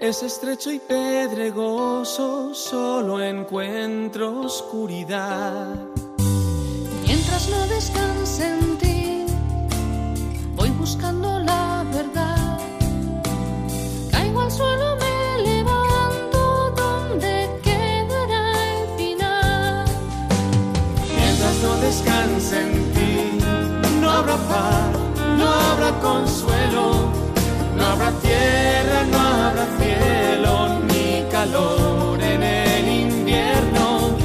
Es estrecho y pedregoso, solo encuentro oscuridad. Mientras no descanse en ti, voy buscando la verdad. Caigo al suelo, me levanto, ¿dónde quedará el final? Mientras no descanse en ti, no habrá paz, no habrá consuelo, no habrá tierra, no habrá en el invierno.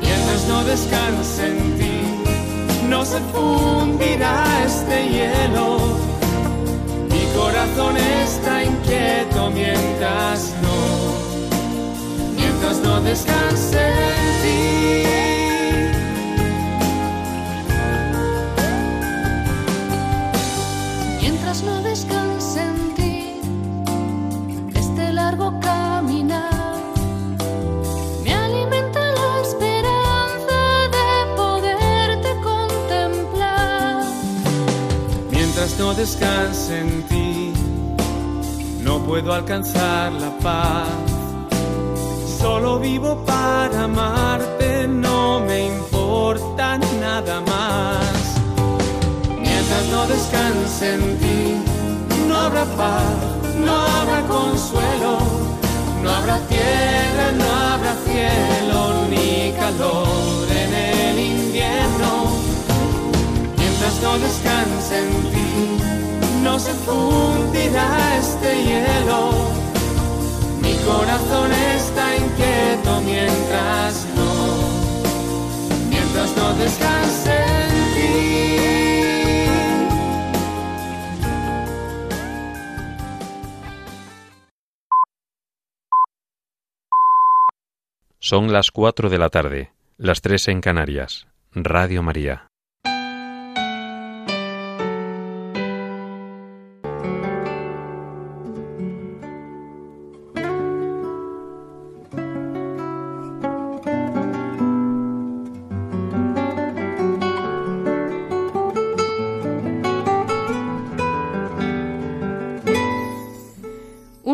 Mientras no descanse en ti, no se fundirá este hielo. Mi corazón está inquieto mientras no, mientras no descanse en ti. No descanse en ti, no puedo alcanzar la paz. Solo vivo para amarte, no me importa nada más. Mientras no descanse en ti, no habrá paz, no habrá consuelo, no habrá tierra, no habrá cielo, ni calor no descanse en ti, no se fundirá este hielo. Mi corazón está inquieto mientras no, mientras no descanse en ti. Son las cuatro de la tarde, las tres en Canarias. Radio María.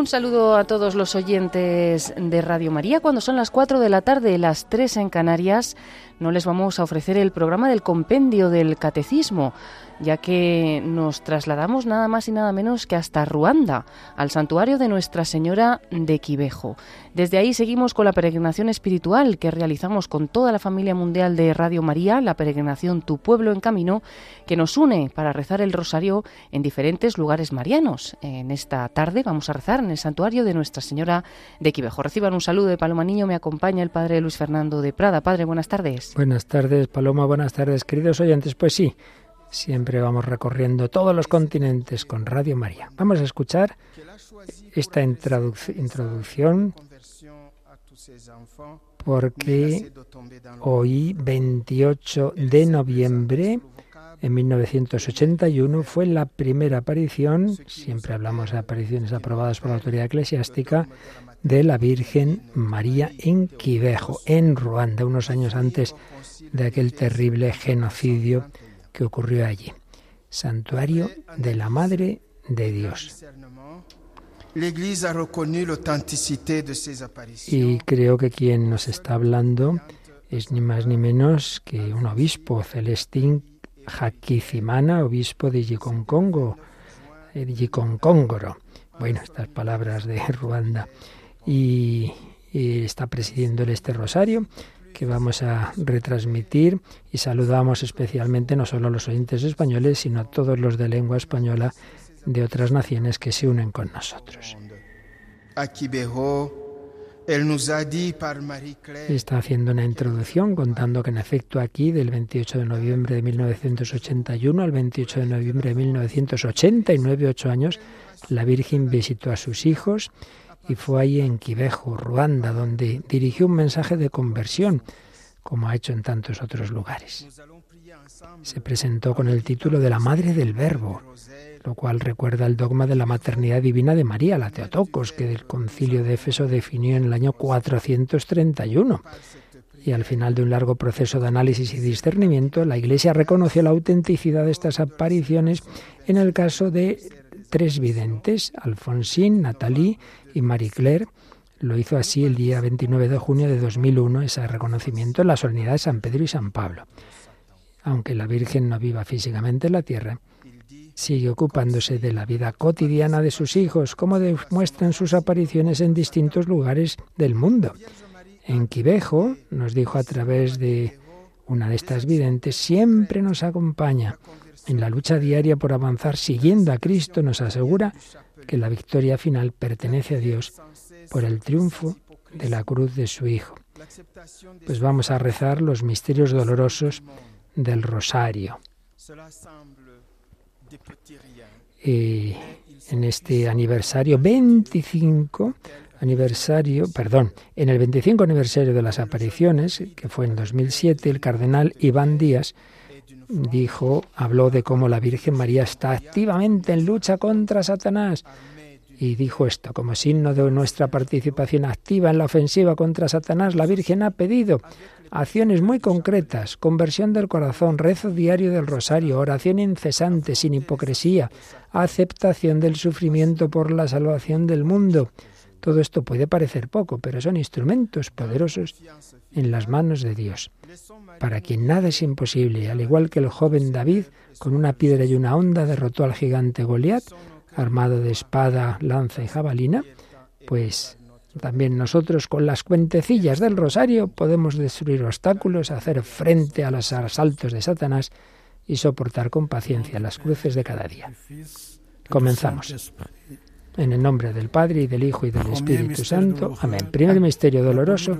Un saludo a todos los oyentes de Radio María. Cuando son las 4 de la tarde, las 3 en Canarias, no les vamos a ofrecer el programa del compendio del catecismo, ya que nos trasladamos nada más y nada menos que hasta Ruanda, al santuario de Nuestra Señora de Quivejo. Desde ahí seguimos con la peregrinación espiritual que realizamos con toda la familia mundial de Radio María, la peregrinación Tu Pueblo en Camino, que nos une para rezar el rosario en diferentes lugares marianos. En esta tarde vamos a rezar en el santuario de Nuestra Señora de Quivejo. Reciban un saludo de Paloma Niño, me acompaña el Padre Luis Fernando de Prada. Padre, buenas tardes. Buenas tardes, Paloma, buenas tardes, queridos oyentes. Pues sí, siempre vamos recorriendo todos los continentes con Radio María. Vamos a escuchar esta introduc- introducción porque hoy, 28 de noviembre, en 1981, fue la primera aparición, siempre hablamos de apariciones aprobadas por la autoridad eclesiástica, de la Virgen María en Quivejo, en Ruanda, unos años antes de aquel terrible genocidio que ocurrió allí. Santuario de la Madre de Dios. Y creo que quien nos está hablando es ni más ni menos que un obispo, Celestín Jaquicimana, obispo de Yiconcongo, eh, Yiconcongoro. Bueno, estas palabras de Ruanda. Y, y está presidiendo este rosario que vamos a retransmitir y saludamos especialmente no solo a los oyentes españoles, sino a todos los de lengua española de otras naciones que se unen con nosotros. Está haciendo una introducción contando que en efecto aquí del 28 de noviembre de 1981 al 28 de noviembre de 1989, ocho años, la Virgen visitó a sus hijos y fue ahí en Quivejo, Ruanda, donde dirigió un mensaje de conversión, como ha hecho en tantos otros lugares. Se presentó con el título de la Madre del Verbo, lo cual recuerda el dogma de la maternidad divina de María, la Teotocos, que el concilio de Éfeso definió en el año 431. Y al final de un largo proceso de análisis y discernimiento, la Iglesia reconoció la autenticidad de estas apariciones en el caso de tres videntes, Alfonsín, Nathalie y Marie Claire. Lo hizo así el día 29 de junio de 2001, ese reconocimiento en la solemnidad de San Pedro y San Pablo. Aunque la Virgen no viva físicamente en la tierra, sigue ocupándose de la vida cotidiana de sus hijos, como demuestran sus apariciones en distintos lugares del mundo. En Quivejo nos dijo a través de una de estas videntes, siempre nos acompaña. En la lucha diaria por avanzar siguiendo a Cristo nos asegura que la victoria final pertenece a Dios por el triunfo de la cruz de su Hijo. Pues vamos a rezar los misterios dolorosos del rosario. En este aniversario 25 aniversario, perdón, en el 25 aniversario de las apariciones, que fue en 2007, el cardenal Iván Díaz dijo, habló de cómo la Virgen María está activamente en lucha contra Satanás. Y dijo esto, como signo de nuestra participación activa en la ofensiva contra Satanás, la Virgen ha pedido acciones muy concretas, conversión del corazón, rezo diario del rosario, oración incesante, sin hipocresía, aceptación del sufrimiento por la salvación del mundo. Todo esto puede parecer poco, pero son instrumentos poderosos en las manos de Dios, para quien nada es imposible, al igual que el joven David, con una piedra y una onda derrotó al gigante Goliat, armado de espada, lanza y jabalina, pues también nosotros con las cuentecillas del rosario podemos destruir obstáculos, hacer frente a los asaltos de Satanás y soportar con paciencia las cruces de cada día. Comenzamos. En el nombre del Padre y del Hijo y del Espíritu Santo. Amén. Primer misterio doloroso,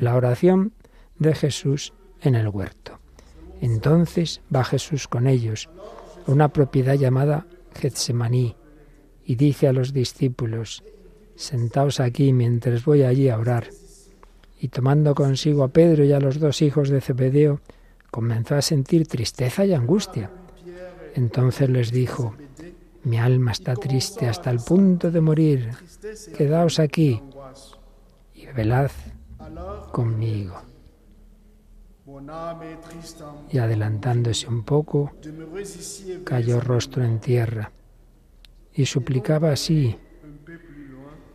la oración de Jesús en el huerto. Entonces va Jesús con ellos a una propiedad llamada Getsemaní y dice a los discípulos, sentaos aquí mientras voy allí a orar. Y tomando consigo a Pedro y a los dos hijos de Zebedeo, comenzó a sentir tristeza y angustia. Entonces les dijo, mi alma está triste hasta el punto de morir. Quedaos aquí y velad conmigo. Y adelantándose un poco, cayó rostro en tierra y suplicaba así,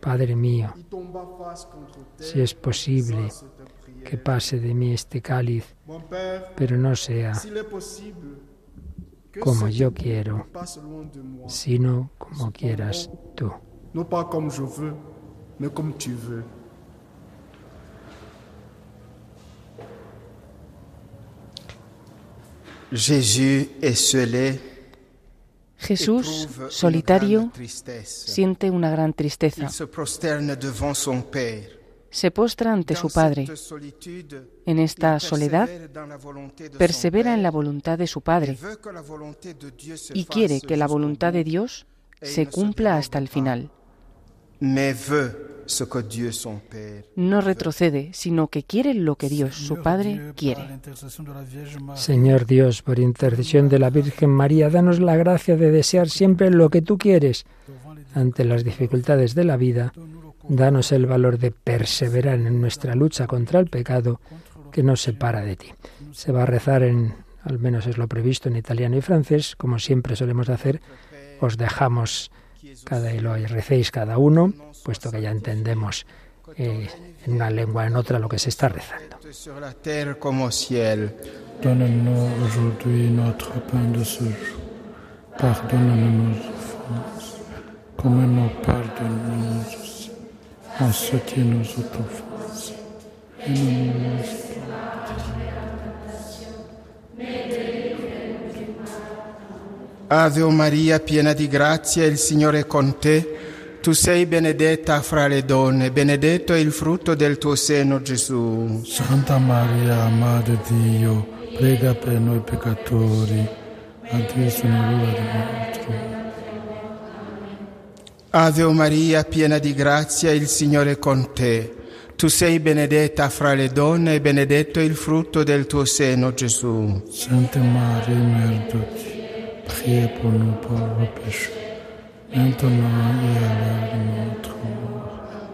Padre mío, si es posible que pase de mí este cáliz, pero no sea como yo quiero, sino como quieras tú. Jesús, solitario, siente una gran tristeza se postra ante su Padre. En esta soledad, persevera en la voluntad de su Padre y quiere que la voluntad de Dios se cumpla hasta el final. No retrocede, sino que quiere lo que Dios, su Padre, quiere. Señor Dios, por intercesión de la Virgen María, danos la gracia de desear siempre lo que tú quieres ante las dificultades de la vida Danos el valor de perseverar en nuestra lucha contra el pecado que nos separa de ti. Se va a rezar en, al menos es lo previsto, en italiano y francés, como siempre solemos hacer. Os dejamos cada y lo recéis cada uno, puesto que ya entendemos eh, en una lengua en otra lo que se está rezando. Ave Maria, piena di grazia, il Signore è con te. Tu sei benedetta fra le donne, benedetto è il frutto del tuo seno, Gesù. Santa Maria, Madre di Dio, prega per noi peccatori, adesso nell'ora della nostra Ave Maria, piena di grazia, il Signore è con te. Tu sei benedetta fra le donne e benedetto il frutto del tuo seno, Gesù. Santa Maria, Mère de Dieu, priez pour nous pauvres pécheurs, maintenant et à l'heure de notre mort.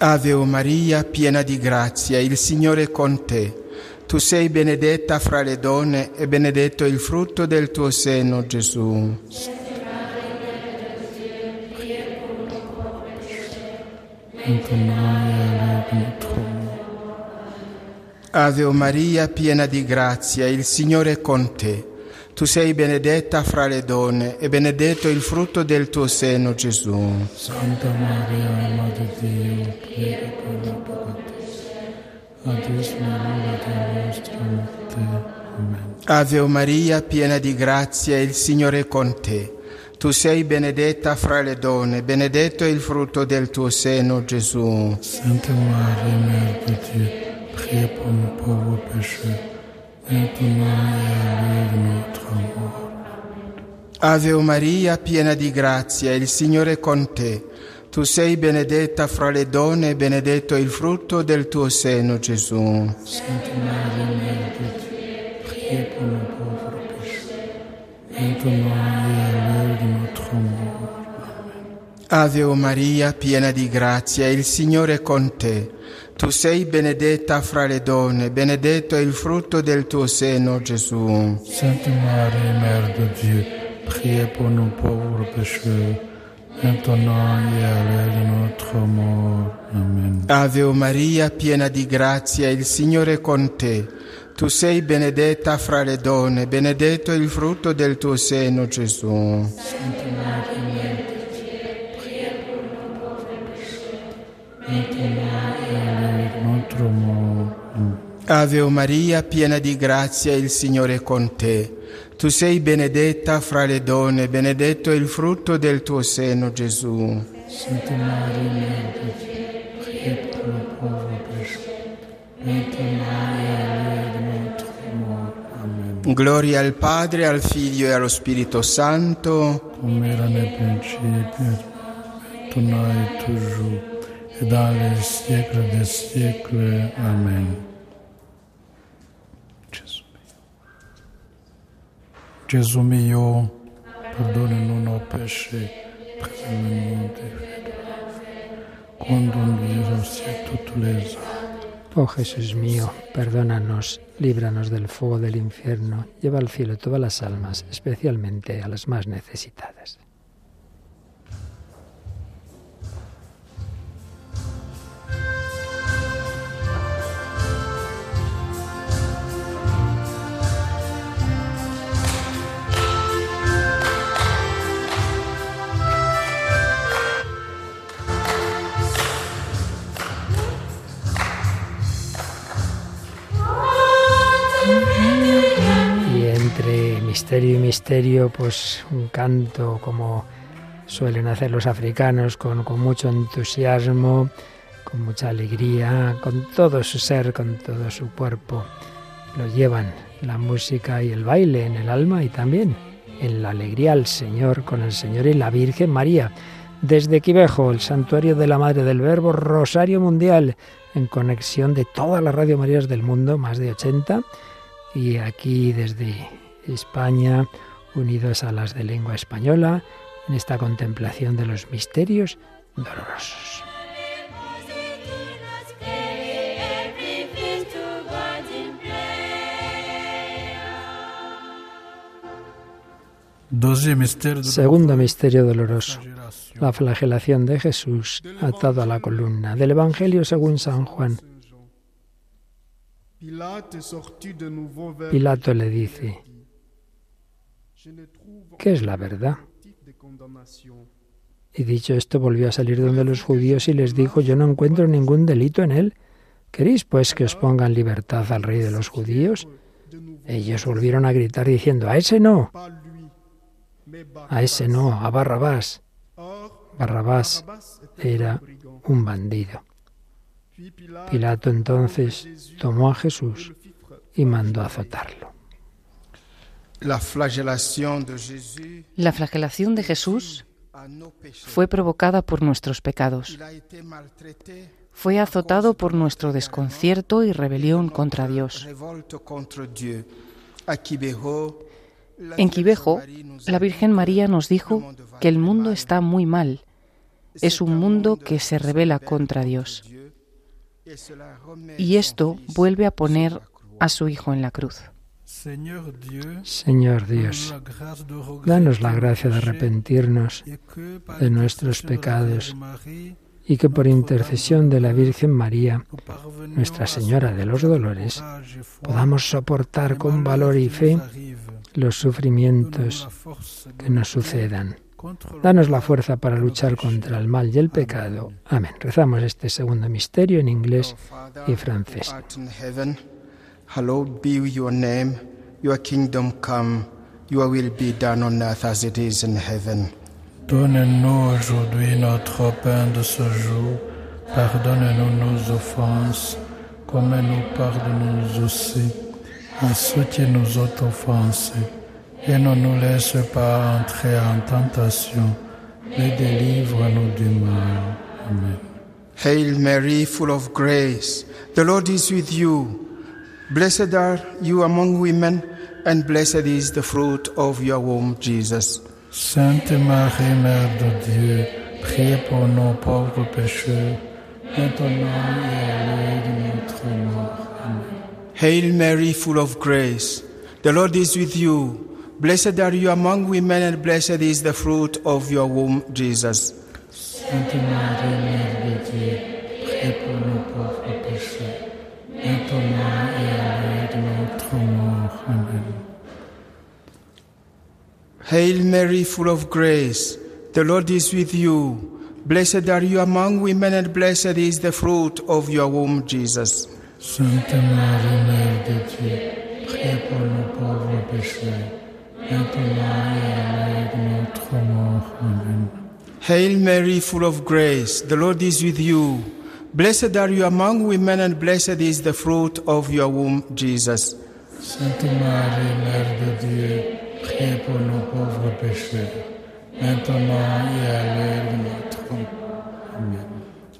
Ave Maria, piena di grazia, il Signore è con te. Tu sei benedetta fra le donne e benedetto il frutto del tuo seno, Gesù. Ave Maria, piena di grazia, il Signore è con te. Tu sei benedetta fra le donne e benedetto il frutto del tuo seno, Gesù. Santa Maria, Madre di Dio, prega per noi peccatori, adesso è l'ora nostra morte. Amen. Ave Maria, piena di grazia, il Signore è con te. Tu sei benedetta fra le donne, benedetto è il frutto del tuo seno, Gesù. Sainte Marie, Mère de Dieu, priez pour nous pauvres pécheurs, maintenant et à notre mort. Ave Maria, piena di grazia, il Signore è con te. Tu sei benedetta fra le donne, benedetto è il frutto del tuo seno, Gesù. Sainte Marie, Mère Dieu, priez pour nous pauvres pécheurs, maintenant et à l'heure de notre mort. Ave Maria, piena di grazia, il Signore è con te. Tu sei benedetta fra le donne, benedetto è il frutto del tuo seno, Gesù. Sainte Marie, Mère de Dieu, priez pour nous pauvres pécheurs, maintenant et à l'heure de notre mort. Amen. Ave Maria, piena di grazia, il Signore è con te. Tu sei benedetta fra le donne, benedetto è il frutto del tuo seno, Gesù. Sainte Marie, Mère de Dieu, priez pour nous pauvres pécheurs, maintenant et à l'heure de notre mort. Amen. Ave Maria, piena di grazia, il Signore è con te. Tu sei benedetta fra le donne, benedetto è il frutto del tuo seno, Gesù. Sainte Marie, Mère de Dieu, priez pour nous pauvres Gloria al Padre, al Figlio e allo Spirito Santo, Comme era nel principio, maintenant et toujours, et dans les siècles des siècles. Amen. Gesù mio, Gesù mio perdona-nos nos péchés, préserve-nous des feux de l'enfer, conduis au ciel toutes les âmes. Oh Jesús mío, perdónanos, líbranos del fuego del infierno, lleva al cielo todas las almas, especialmente a las más necesitadas. Misterio y misterio, pues un canto como suelen hacer los africanos, con, mucho entusiasmo, con mucha alegría, con todo su ser, con todo su cuerpo. Lo llevan la música y el baile en el alma y también en la alegría al Señor, con el Señor y la Virgen María. Desde Quivejo, el santuario de la Madre del Verbo, Rosario Mundial, en conexión de todas las Radio Marías del mundo, más de 80, y aquí desde España, unidos a las de lengua española, en esta contemplación de los misterios dolorosos. Segundo misterio doloroso, la flagelación de Jesús atado a la columna. Del Evangelio según San Juan, Pilato le dice, ¿qué es la verdad? Y dicho esto, volvió a salir donde los judíos y les dijo, yo no encuentro ningún delito en él. ¿Queréis pues que os ponga en libertad al rey de los judíos? Ellos volvieron a gritar diciendo, a ese no, a ese no, a Barrabás. Barrabás era un bandido. Pilato entonces tomó a Jesús y mandó azotarlo. La flagelación de Jesús fue provocada por nuestros pecados. Fue azotado por nuestro desconcierto y rebelión contra Dios. À Quibejo, la En Virgen María nos dijo que el mundo está muy mal. Es un un mundo que se rebela contra Dios. Y esto vuelve a poner a su Hijo en la cruz. Señor Dios, danos la gracia de arrepentirnos de nuestros pecados y que por intercesión de la Virgen María, Nuestra Señora de los Dolores, podamos soportar con valor y fe los sufrimientos que nos sucedan. Danos la fuerza para luchar contra el mal y el pecado. Amén. Rezamos este segundo misterio en inglés y francés. Hallowed be your name, your kingdom come, your will be done on earth as it is in heaven. Donne-nous aujourd'hui notre pain de ce jour. Pardonne-nous nos offenses, comme nous pardonnons aussi à ceux qui nous ont offensés. Et ne nous laisse pas entrer en tentation, mais délivre-nous du mal. Amen. Hail Mary, full of grace, the Lord is with you. Blessed are you among women, and blessed is the fruit of your womb, Jesus. Sainte Marie, Mère de Dieu, priez pour nos pauvres pécheurs, maintenant et à l'heure de notre mort. Amen. Hail Mary, full of grace, the Lord is with you. Blessed are you among women, and blessed is the fruit of your womb, Jesus. Sainte Marie, Mère de Dieu, priez pour nos pauvres Hail Mary, full of grace, the Lord is with you. Blessed are you among women, and blessed is the fruit of your womb, Jesus. Sainte Marie, Mère de Dieu, priez pour nos pauvres pécheurs, maintenant et à l'heure de notre mort. Amen. Hail Mary, full of grace, the Lord is with you. Blessed are you among women, and blessed is the fruit of your womb, Jesus. Sainte Marie, Mère de Dieu, priez pour nos pauvres pécheurs, maintenant et à l'heure de notre mort. Amen.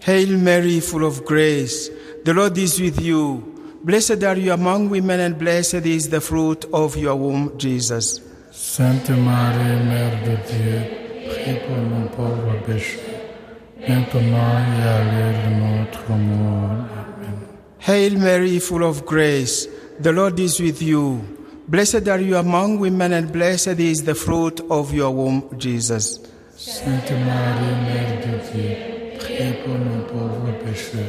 Hail Mary, full of grace, the Lord is with you. Blessed are you among women, and blessed is the fruit of your womb, Jesus. Sainte Marie, Mère de Dieu, priez pour nos pauvres pécheurs, maintenant et à l'heure de notre mort. Amen. Hail Mary, full of grace, the Lord is with you. Blessed are you among women, and blessed is the fruit of your womb, Jesus. Sainte Marie, Mère de Dieu, priez pour nos pauvres pécheurs,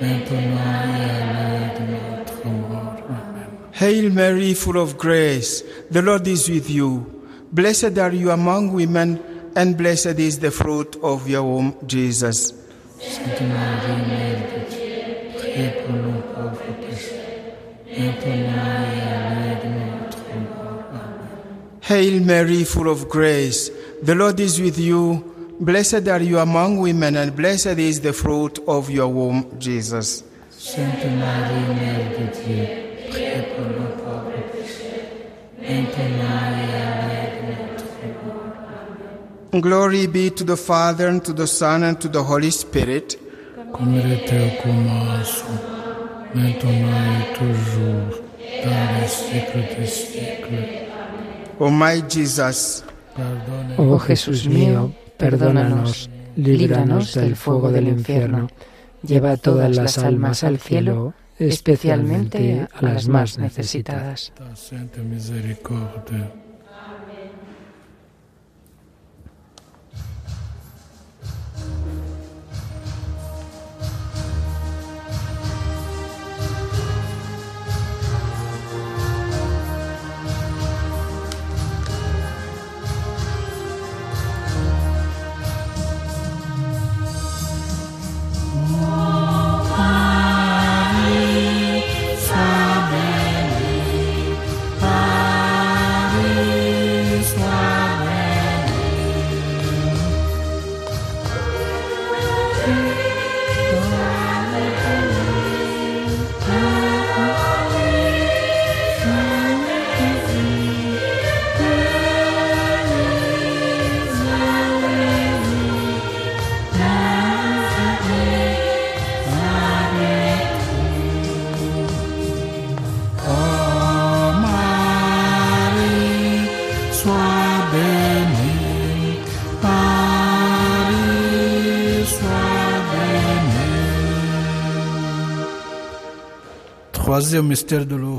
maintenant et à l'heure de notre mort. Amen. Hail Mary, full of grace, the Lord is with you. Blessed are you among women, and blessed is the fruit of your womb, Jesus. Sainte Marie, Mère de Dieu, priez pour nos pauvres Hail Mary, full of grace, the Lord is with you. Blessed are you among women, and blessed is the fruit of your womb, Jesus. Sainte Marie, Mère de Dieu, priez pour nos pauvres pécheurs, maintenant et à l'heure de notre mort. Glory be to the Father, and to the Son, and to the Holy Spirit. Comme il était au commencement, maintenant et toujours, dans les siècles des siècles. O my Jesus, Oh Jesús mío, perdónanos, líbranos del fuego del infierno, lleva todas las almas al cielo, especialmente a las más necesitadas.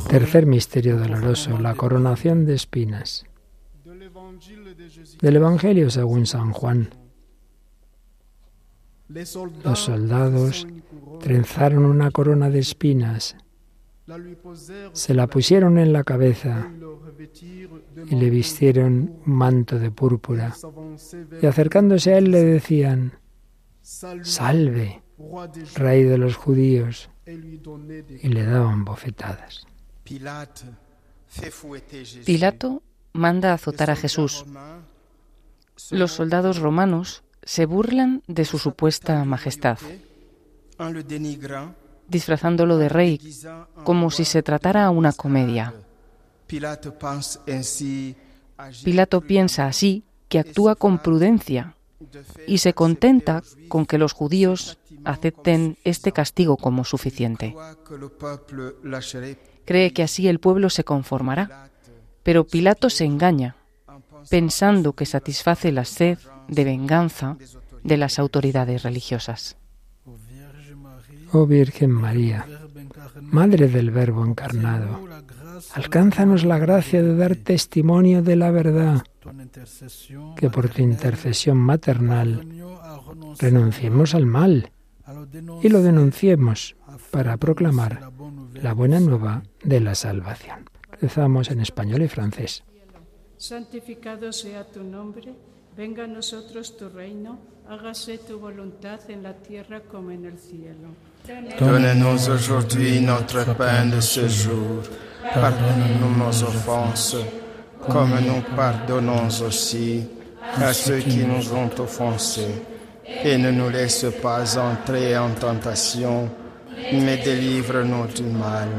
Tercer misterio doloroso, la coronación de espinas. Del Evangelio según San Juan. Los soldados trenzaron una corona de espinas, se la pusieron en la cabeza y le vistieron un manto de púrpura. Y acercándose a él le decían, Salve, rey de los judíos, y le daban bofetadas. Pilato manda azotar a Jesús. Los soldados romanos se burlan de su supuesta majestad, disfrazándolo de rey, como si se tratara una comedia. Pilato piensa así que actúa con prudencia y se contenta con que los judíos acepten este castigo como suficiente. Cree que así el pueblo se conformará, pero Pilato se engaña, pensando que satisface la sed de venganza de las autoridades religiosas. Oh Virgen María, Madre del Verbo encarnado, alcánzanos la gracia de dar testimonio de la verdad, que por tu intercesión maternal renunciemos al mal y lo denunciemos para proclamar la buena nueva de la salvación. Rezamos en español y francés. Santificado sea tu nombre, venga a nosotros tu reino, hágase tu voluntad en la tierra como en el cielo. Donne-nous aujourd'hui notre pain de ce jour. Pardonne-nous nos offenses, comme nous pardonnons aussi à ceux qui nous ont offensés. Et ne nous laisse pas entrer en tentation, mais délivre-nous du mal.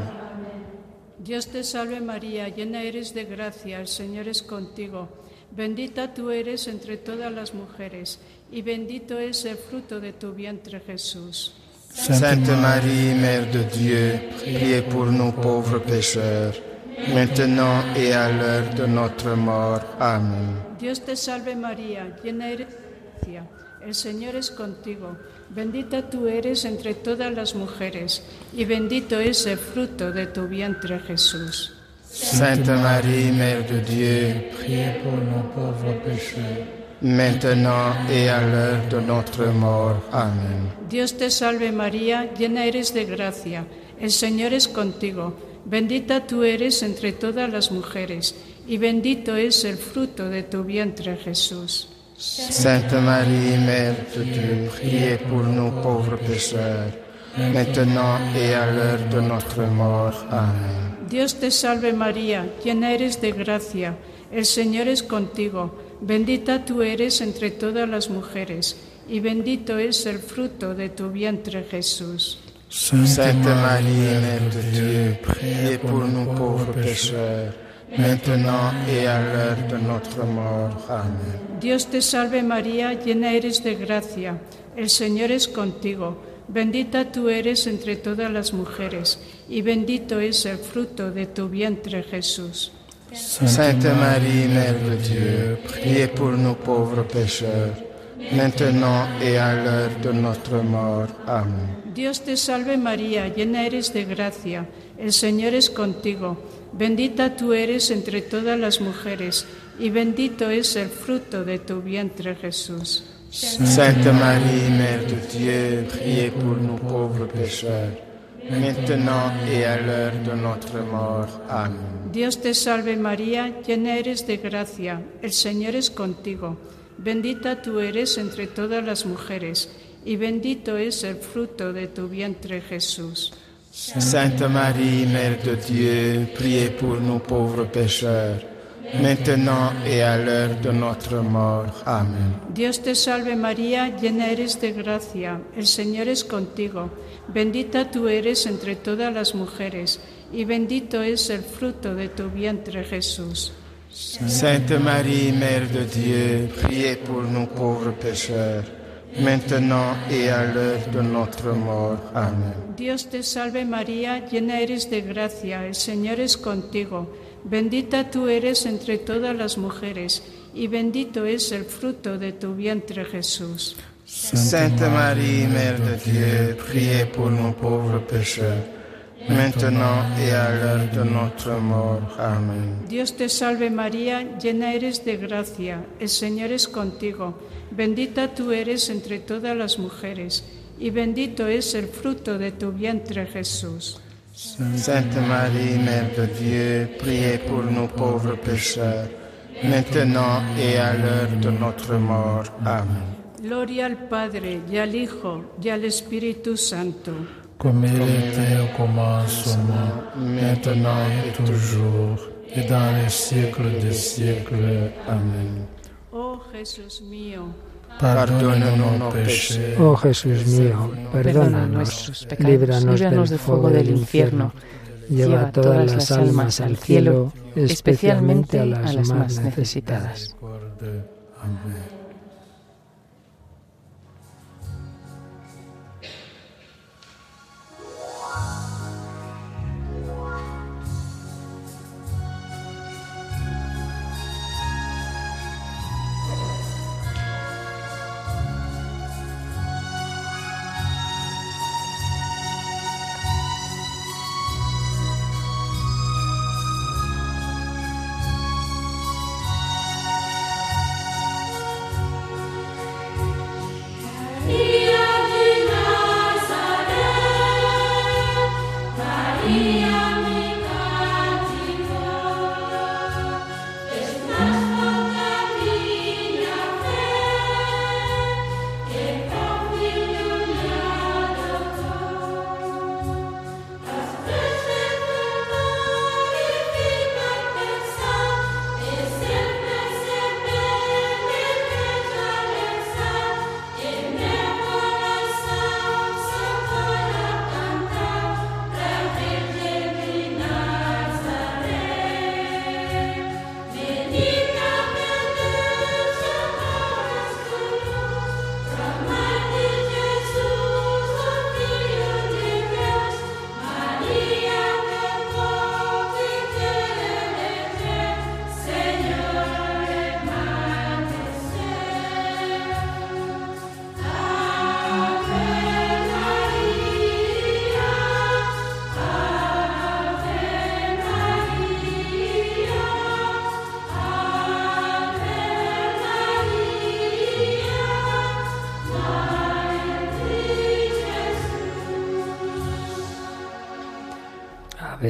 Dios te salve María, llena eres de gracia, el Señor es contigo. Bendita tú eres entre todas las mujeres, y bendito es el fruto de tu vientre Jesús. Sainte Marie, Mère de Dieu, priez pour nous pauvres pécheurs, maintenant et à l'heure de notre mort. Amen. Dios te salve María, llena eres de gracia, el Señor es contigo. Bendita tú eres entre todas las mujeres, y bendito es el fruto de tu vientre Jesús. Sainte Marie, Mère de Dieu, Priez pour nous pauvres pécheurs, maintenant et à l'heure de notre mort. Amen. Dios te salve María, llena eres de gracia, el Señor es contigo. Bendita tú eres entre todas las mujeres, y bendito es el fruto de tu vientre Jesús. Sainte Marie, Mère de Dieu, priez pour nous pauvres pécheurs, maintenant et à l'heure de notre mort. Amen. Dios te salve María, llena eres de gracia, el Señor es contigo. Bendita tú eres entre todas las mujeres, y bendito es el fruto de tu vientre Jesús. Sainte Marie, Mère de Dieu, priez pour nous pauvres pécheurs, maintenant et à l'heure de notre mort. Amen. Dios te salve María, llena eres de gracia, el Señor es contigo. Bendita tú eres entre todas las mujeres, y bendito es el fruto de tu vientre Jesús. Sainte Marie, Mère de Dieu, priez pour nous pauvres pécheurs, maintenant et à l'heure de notre mort. Amen. Dios te salve María, llena eres de gracia, el Señor es contigo. Bendita tú eres entre todas las mujeres, y bendito es el fruto de tu vientre Jesús. Sainte Marie, Mère de Dieu, priez pour nous pauvres pécheurs, maintenant et à l'heure de notre mort. Amen. Dios te salve María, llena eres de gracia, el Señor es contigo. Bendita tú eres entre todas las mujeres, y bendito es el fruto de tu vientre Jesús. Sainte Marie, Mère de Dieu, priez pour nous pauvres pécheurs, maintenant et à l'heure de notre mort. Amen. Dios te salve María, llena eres de gracia, el Señor es contigo. Bendita tú eres entre todas las mujeres, y bendito es el fruto de tu vientre Jesús. Sainte Marie, Mère de Dieu, priez pour nous pauvres pécheurs, maintenant et à l'heure de notre mort. Amen. Dios te salve María, llena eres de gracia, el Señor es contigo. Bendita tú eres entre todas las mujeres, y bendito es el fruto de tu vientre Jesús. Sainte Marie, Mère de Dieu, priez pour nous pauvres pécheurs, maintenant et à l'heure de notre mort. Amén. Dios te salve María, llena eres de gracia, el Señor es contigo, bendita tú eres entre todas las mujeres, y bendito es el fruto de tu vientre Jesús. Sainte Marie, Mère de Dieu, priez pour nous pauvres pécheurs, maintenant et à l'heure de notre mort. Amén. Gloria al Padre, y al Hijo, y al Espíritu Santo. Comme il était au commencement, maintenant et toujours, et dans les siècles des siècles. Amen. Oh Jesús mío, Pardonne-nous nos péchés, Oh Jesús mío, Perdona perdónanos, nuestros pecados, líbranos líbranos del del fuego del infierno, lleva todas las almas al cielo, especialmente a las más necesitadas. Concorde.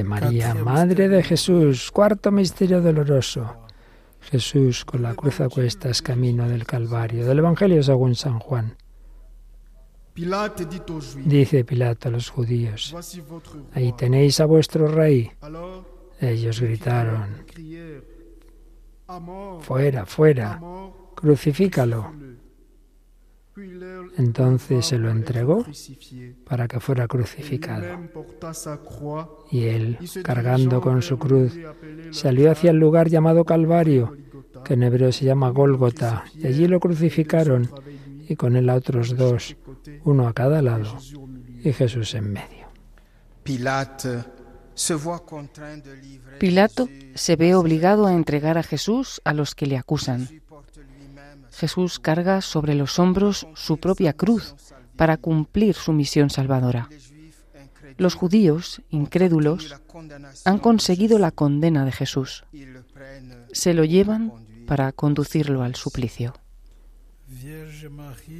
Ave María, Madre de Jesús, cuarto misterio doloroso. Jesús con la cruz a cuestas camino del Calvario, del Evangelio según San Juan. Dice Pilato a los judíos, ahí tenéis a vuestro rey. Ellos gritaron, fuera, fuera, crucifícalo. Entonces se lo entregó para que fuera crucificado. Y él, cargando con su cruz, salió hacia el lugar llamado Calvario, que en hebreo se llama Gólgota, y allí lo crucificaron, y con él a otros dos, uno a cada lado, y Jesús en medio. Pilato se ve obligado a entregar a Jesús a los que le acusan. Jesús carga sobre los hombros su propia cruz para cumplir su misión salvadora. Los judíos, incrédulos, han conseguido la condena de Jesús. Se lo llevan para conducirlo al suplicio.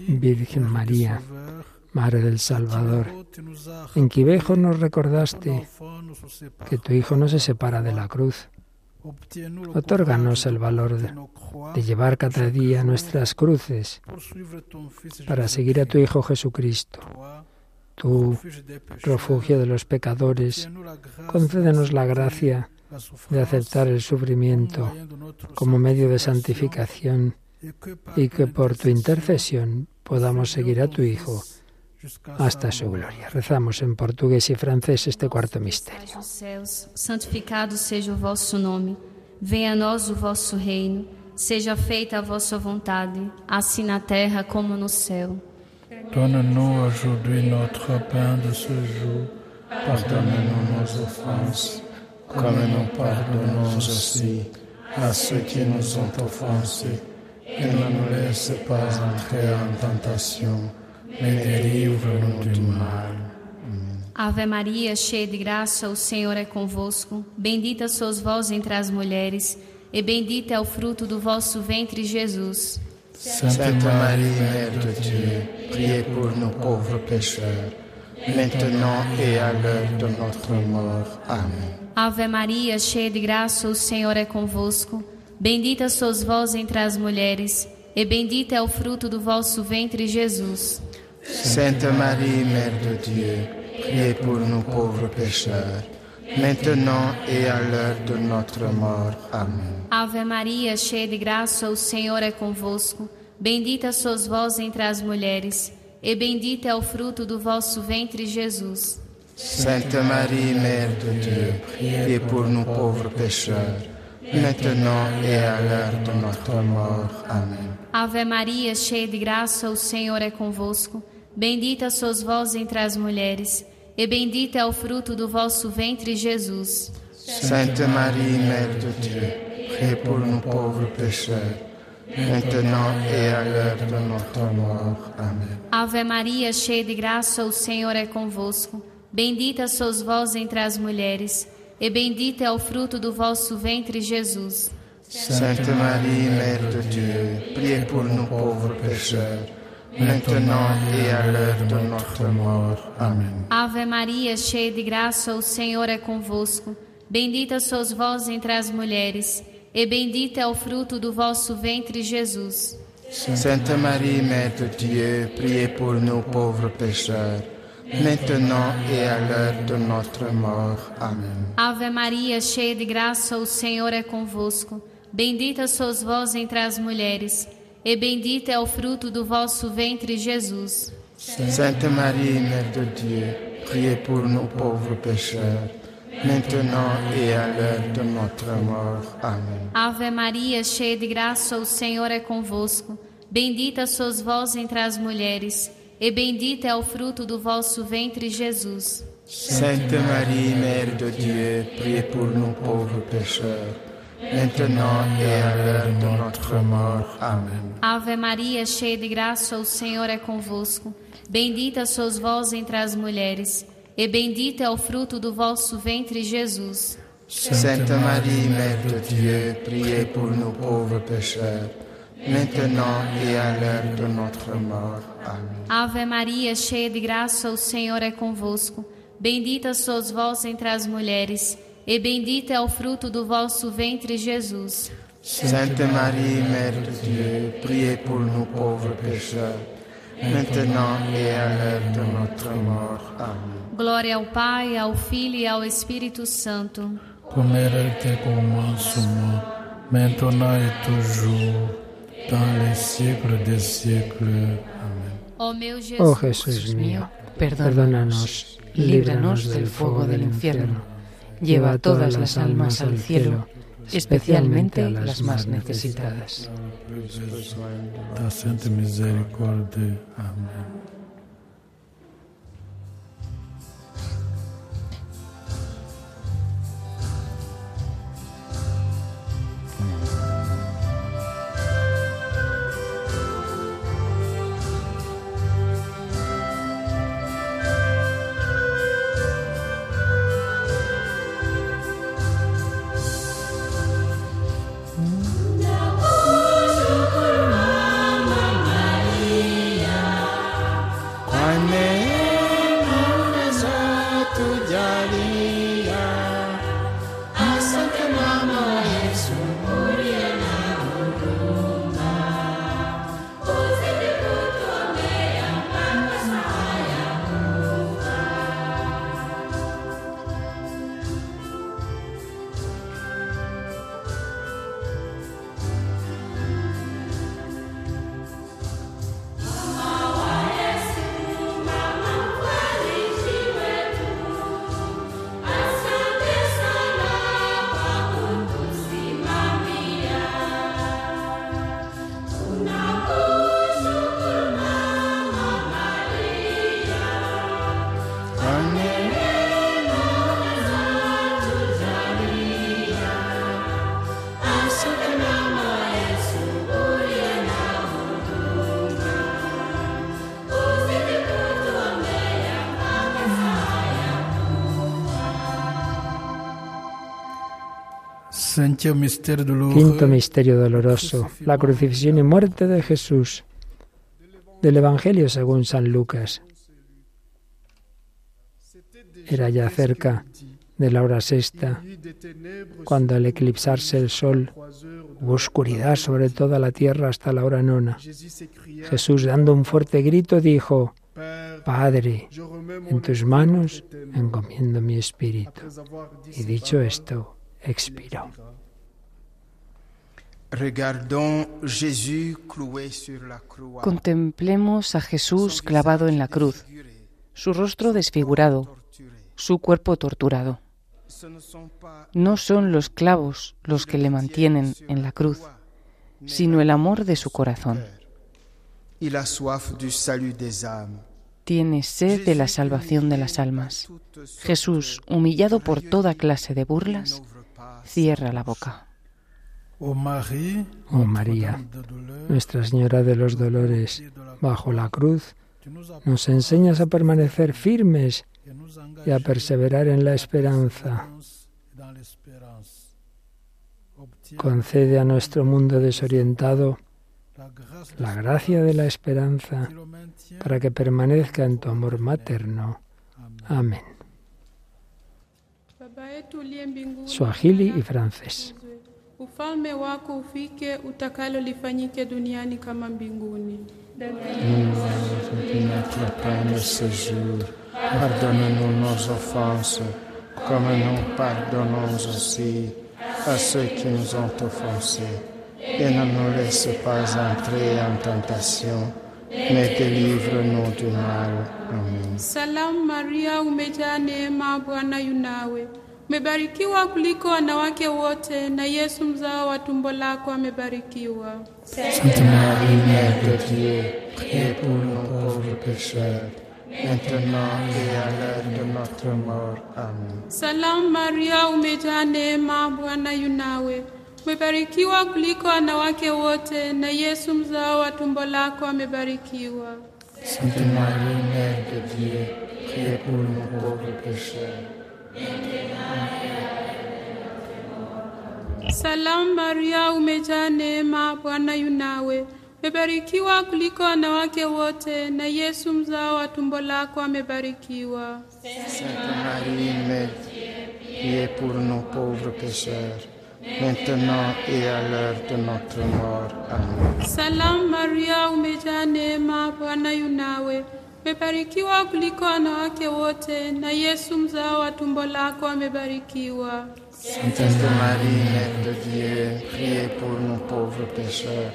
Virgen María, Madre del Salvador, en Quivejo nos recordaste que tu Hijo no se separa de la cruz. Otórganos el valor de llevar cada día nuestras cruces para seguir a tu Hijo Jesucristo. Tú, refugio de los pecadores, concédenos la gracia de aceptar el sufrimiento como medio de santificación y que por tu intercesión podamos seguir a tu Hijo hasta su gloria. Rezamos en portugués y francés este cuarto misterio. Santificado seja o vosso nome. Venha a nós o vosso reino. Seja feita a vossa vontade, assim na terra como no céu. Donne-nous aujourd'hui notre pain de ce jour. Pardonne-nous nos offenses, comme nous pardonnons aussi à ceux qui nous ont offensés. Et ne nous laisse pas entrer en tentation, mal. Ave Maria, cheia de graça, o Senhor é convosco. Bendita sois vós entre as mulheres, e bendito é o fruto do vosso ventre, Jesus. Sainte Marie, Mère de Dieu, priez pour nous pauvres pécheurs, maintenant et à l'heure de notre mort. Amen. Ave Maria, cheia de graça, o Senhor é convosco. Bendita sois vós entre as mulheres, e bendito é o fruto do vosso ventre, Jesus. Sainte Marie, Mère de Dieu, priez pour nous pauvres pécheurs, maintenant et à l'heure de notre mort. Amen. Ave Maria, cheia de graça, o Senhor é convosco. Bendita sois vós entre as mulheres, e bendito é o fruto do vosso ventre, Jesus. Sainte Marie, Mère de Dieu, priez pour nous pauvres pécheurs, maintenant et à l'heure de notre mort. Amen. Ave Maria, cheia de graça, o Senhor é convosco. Bendita sois vós entre as mulheres, e bendito é o fruto do vosso ventre, Jesus. Sainte Marie, Mère de Dieu, priez pour nous pauvres pécheurs, maintenant et à l'heure de notre mort. Amen. Ave Maria, cheia de graça, o Senhor é convosco. Bendita sois vós entre as mulheres, e bendito é o fruto do vosso ventre, Jesus. Sainte Marie, Mère de Dieu, priez pour nous pauvres pécheurs, maintenant et à l'heure de notre mort. Amen. Ave Maria, cheia de graça, o Senhor é convosco. Bendita sois vós entre as mulheres, e bendito é o fruto do vosso ventre, Jesus. Sainte Marie, Mère de Dieu, priez pour nous pauvres pécheurs, maintenant et à l'heure de notre mort. Amen. Ave Maria, cheia de graça, o Senhor é convosco. Bendita sois vós entre as mulheres, e bendito é o fruto do vosso ventre, Jesus. Sainte Marie, Mère de Dieu, priez pour nous pauvres pécheurs, maintenant et à l'heure de notre mort. Amen. Ave Maria, cheia de graça, o Senhor é convosco. Bendita sois vós entre as mulheres, e bendito é o fruto do vosso ventre, Jesus. Sainte Marie, Mère de Dieu, priez pour nous pauvres pécheurs, maintenant et à l'heure de notre mort. Amen. Ave Maria, cheia de graça, o Senhor é convosco. Bendita sois vós entre as mulheres, e bendito é o fruto do vosso ventre, Jesus. Sainte Marie, Mère de Dieu, priez pour nous pauvres pécheurs, maintenant et à l'heure de notre mort. Amen. Ave Maria, cheia de graça, o Senhor é convosco. Bendita sois vós entre as mulheres, e bendito é o fruto do vosso ventre, Jesus. Sainte Marie, Mère de Dieu, priez pour nous pauvres pécheurs, maintenant et à l'heure de notre mort. Amen. Glória ao Pai, ao Filho e ao Espírito Santo. Comme elle était au commencement, maintenant et toujours, dans les siècles des siècles. Amen. Ó meu Jesus, Oh Jesús mío, perdónanos, líbranos del fuego del infierno, lleva a todas las almas al cielo, especialmente a las más necesitadas. Quinto misterio doloroso, la crucifixión y muerte de Jesús. Del Evangelio según San Lucas. Era ya cerca de la hora sexta, cuando al eclipsarse el sol hubo oscuridad sobre toda la tierra hasta la hora nona. Jesús, dando un fuerte grito, dijo, Padre, en tus manos encomiendo mi espíritu. Y dicho esto, expiró. Contemplemos a Jesús clavado en la cruz, su rostro desfigurado, su cuerpo torturado. No son los clavos los que le mantienen en la cruz, sino el amor de su corazón. Tiene sed de la salvación de las almas. Jesús, humillado por toda clase de burlas, cierra la boca. Oh María, Nuestra Señora de los Dolores, bajo la cruz, nos enseñas a permanecer firmes y a perseverar en la esperanza. Concede a nuestro mundo desorientado la gracia de la esperanza para que permanezca en tu amor materno. Amén. Swahili y francés. ufalme wako ufike, utakalo lifanyike duniani kama mbinguni. Pardonne-nous nos offenses, comme nous pardonnons aussi à ceux qui nous ont offensés. Et ne nous laisse pas entrer en tentation, mais délivre-nous du mal. Amen. Salamu Maria, umejaa neema, Bwana yu nawe, umebarikiwa kuliko wanawake wote, na Yesu mzao wa tumbo lako amebarikiwa. Sainte Marie, Mère de Dieu, priez pour nous pauvres pécheurs, maintenant et à l'heure de notre mort. Amen. Salamu Maria, umejaa neema, Bwana yu nawe, umebarikiwa kuliko wanawake wote, na Yesu mzao wa tumbo lako amebarikiwa. Sainte Marie, Mère de Dieu, priez pour nous pauvres pécheurs, Salamu Maria, umejaa neema, Bwana yu nawe, umebarikiwa kuliko wanawake wote, na Yesu mzao wa tumbo lako amebarikiwa. Sainte Marie, Mère priez pour nous pauvres pécheurs, maintenant et à l'heure de notre mort. Amen. Salamu Maria, umejaa neema, Bwana yu nawe, umebarikiwa kuliko wanawake wote, na Yesu mzao wa tumbo lako amebarikiwa. Sainte Marie, Mère de Dieu, priez pour nous pauvres pécheurs,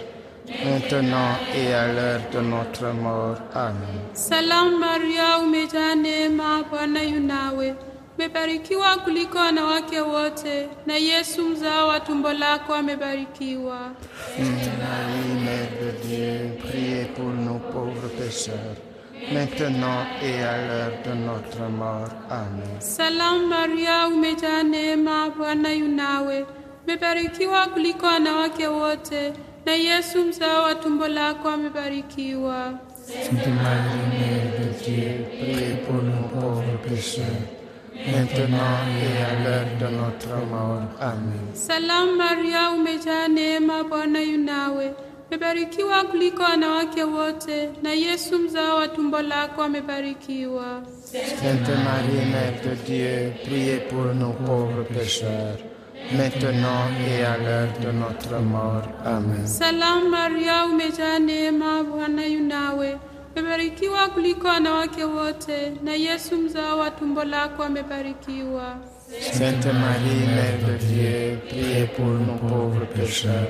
maintenant et à l'heure de notre mort. Amen. Salamu Maria, umejaa neema, Bwana yu nawe, umebarikiwa kuliko wanawake wote, na Yesu mzao wa tumbo lako amebarikiwa. Sainte Marie, Mère de Dieu, priez pour nous pauvres pécheurs, maintenant et à l'heure de notre mort. Amen. Salam Maria, umejaa neema, Bwana yunawe, umebarikiwa kuliko wanawake wote, na Yesu mzao wa tumbo lako amebarikiwa. Sainte Marie, Mère de Dieu, priez pour nous pauvres pécheurs, maintenant et à l'heure de notre mort. Amen. Salam Maria, umejaa neema, Bwana yu nawe, umebarikiwa kuliko wanawake wote, na Yesu mzao wa tumbo lako amebarikiwa. Sainte Marie, Mère de Dieu, priez pour nous pauvres pécheurs, maintenant et à l'heure de notre mort. Amen. Salamu Maria, umejaa neema, Bwana yu nawe, umebarikiwa kuliko wanawake wote, na Yesu mzao wa tumbo lako amebarikiwa. Sainte Marie, Mère de Dieu, priez pour nous pauvres pécheurs,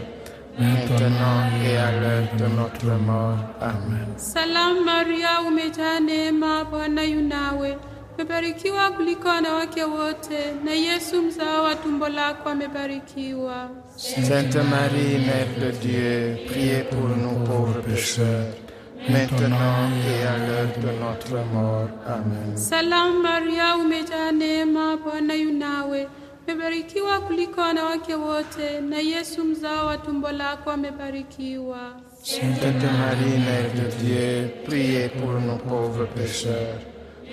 maintenant et à l'heure de notre mort. Amen. Salamu Maria, umejaa neema, Bwana yu nawe, umebarikiwa kuliko wanawake wote, na Yesu mzao wa tumbo lako amebarikiwa. Sainte Marie, Mère de Dieu, priez pour nous pauvres pécheurs, maintenant et à l'heure de notre mort. Amen. Salamu Maria, umejaa neema, Bwana yu nawe, umebarikiwa kuliko wanawake wote, na Yesu mzao wa tumbo lako amebarikiwa. Sainte Marie, Mère de Dieu, priez pour nous pauvres pécheurs,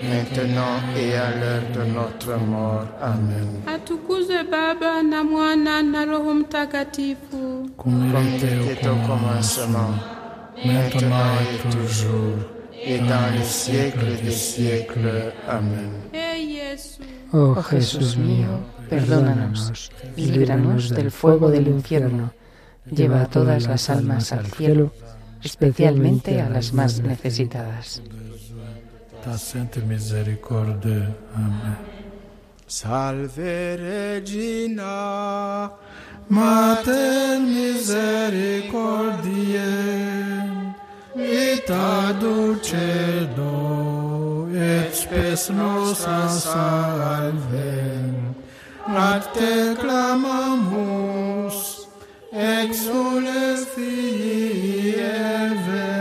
maintenant et à l'heure de notre mort. Amen. Atukuzwe Baba na Mwana na Roho Mtakatifu. Comme il était au commencement, maintenant et toujours, et dans les siècles des siècles. Amen. Yesu. Oh Oh Jesús mío, perdónanos y líbranos del fuego del infierno. Lleva a todas las almas al cielo, especialmente a las más necesitadas. Ta sainte miséricorde. Amen. Salve Regina, Mater misericordiae, vita dulcedo, et spes salve. A te clamamus, exules filii Eve,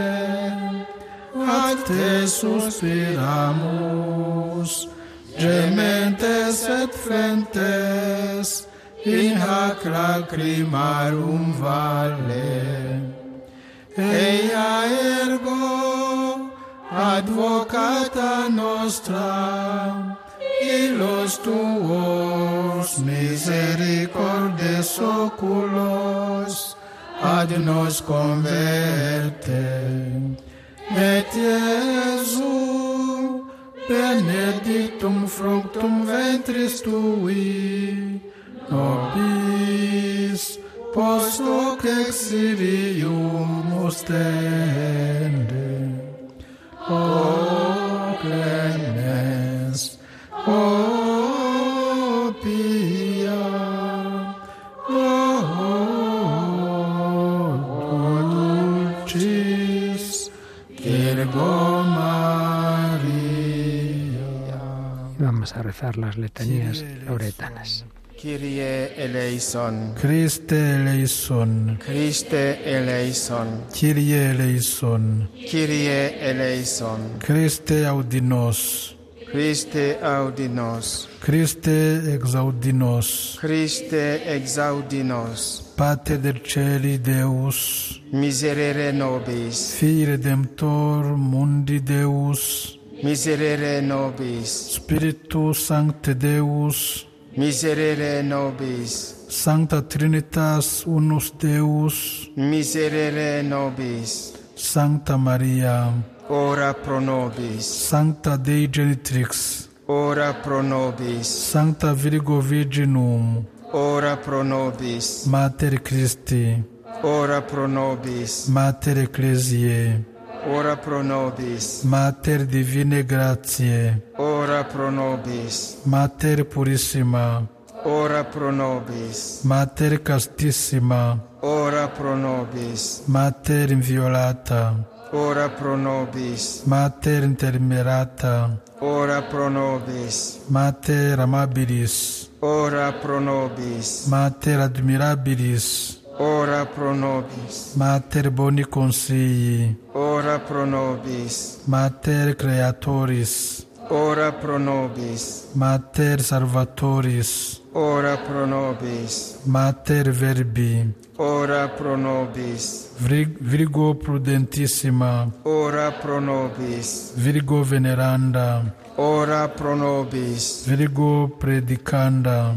a te suspiramus, gementes et flentes, in hac lacrimarum vale. Eia ergo, advocata nostra, illos tuos misericordes oculos, ad nos converte. Et Iesu, benedictum fructum ventris tui, nobis post hoc exilium ostende. O clemens, o pia, o dulcis, Virgo Maria. Y vamos a rezar las letanías lauretanas. Kyrie eleison, Christe eleison, Christe eleison, Kyrie eleison, Kyrie eleison, Christe audinos, Christe audinos, Christe exaudinos, Christe exaudinos, Pater del celi Deus, miserere nobis, Fii Redemptor mundi Deus, miserere nobis, Spiritus Sancte Deus, miserere nobis, Sancta Trinitas unus Deus, miserere nobis, Sancta Maria, ora pro nobis, Sancta Dei Genitrix, ora pro nobis, Sancta Virgo Virginum, ora pro nobis, Mater Christi, ora pro nobis, Mater Ecclesiae, ora pro nobis. Mater divine Gratiae, ora pro nobis. Mater purissima, ora pro nobis. Mater castissima, ora pro nobis. Mater inviolata, ora pro nobis. Mater intermerata, ora pro nobis. Mater amabilis, ora pro nobis. Mater admirabilis, Ora pro nobis. Mater boni consigli. Ora pro nobis. Mater creatoris. Ora pro nobis. Mater salvatoris. Ora pro nobis. Mater verbi. Ora pro nobis. Vir virgo prudentissima. Ora pro nobis. Virgo veneranda. Ora pro nobis. Virgo predicanda.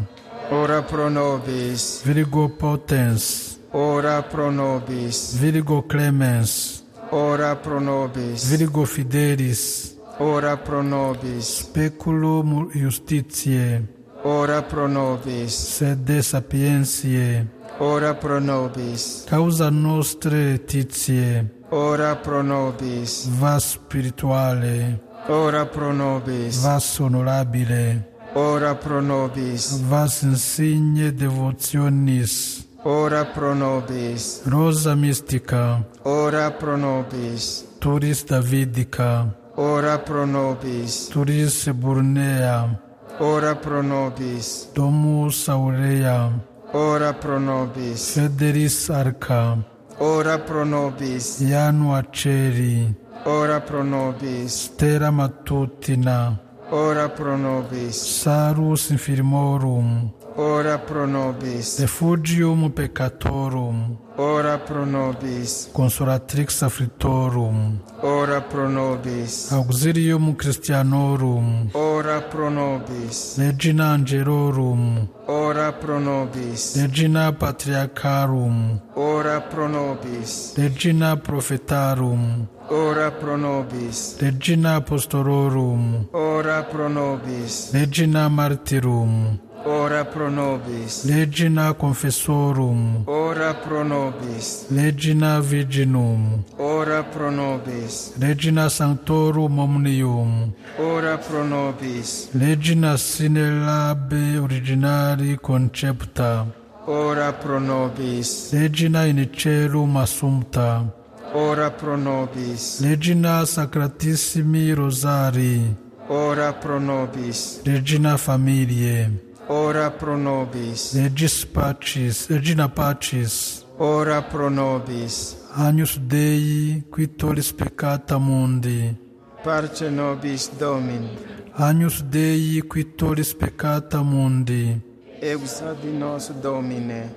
Ora pro nobis, Virgo Potens, ora pro nobis, Virgo Clemens, ora pro nobis, Virgo Fidelis, ora pro nobis, Speculum Justitiae, ora pro nobis, Sede Sapientiae, ora pro nobis, Causa Nostre Laetitiae, ora pro nobis, Vas Spirituale, ora pro nobis, Vas Honorabile, ora pro nobis, Vas Insigne Devotionis, ora pro nobis, Rosa Mystica, ora pro nobis, Turis Davidica, ora pro nobis, Turis Burnea, ora pro nobis, Domus Aurea, ora pro nobis, Federis Arca, ora pro nobis, Ianu Aceri, ora pro nobis, Stella Matutina, ora pro nobis. Sarus infirmorum, ora pro nobis. Refugium peccatorum, ora pro nobis. Consolatrix afflictorum, ora pro nobis. Auxilium Christianorum, ora pro nobis. Regina Angelorum, ora pro nobis. Regina Patriarcharum, ora pro nobis. Regina Prophetarum, ora pro nobis. Regina Apostolorum, ora pro nobis. Regina Martyrum, ora pro nobis, Regina Confessorum, ora pro nobis, Regina Virginum, ora pro nobis, Regina Sanctorum Omnium, ora pro nobis, Regina sine labe originari concepta, ora pro nobis, Regina in celum assumpta, ora pro nobis, Regina Sacratissimi Rosari, ora pro nobis, Regina Familiae, Ora pro nobis. Regis pacis, Regina pacis. Ora pro nobis. Agnus Dei, qui tollis peccata mundi. Parce nobis Domin. Agnus Dei, qui tollis peccata mundi. Ex ad nos Domine.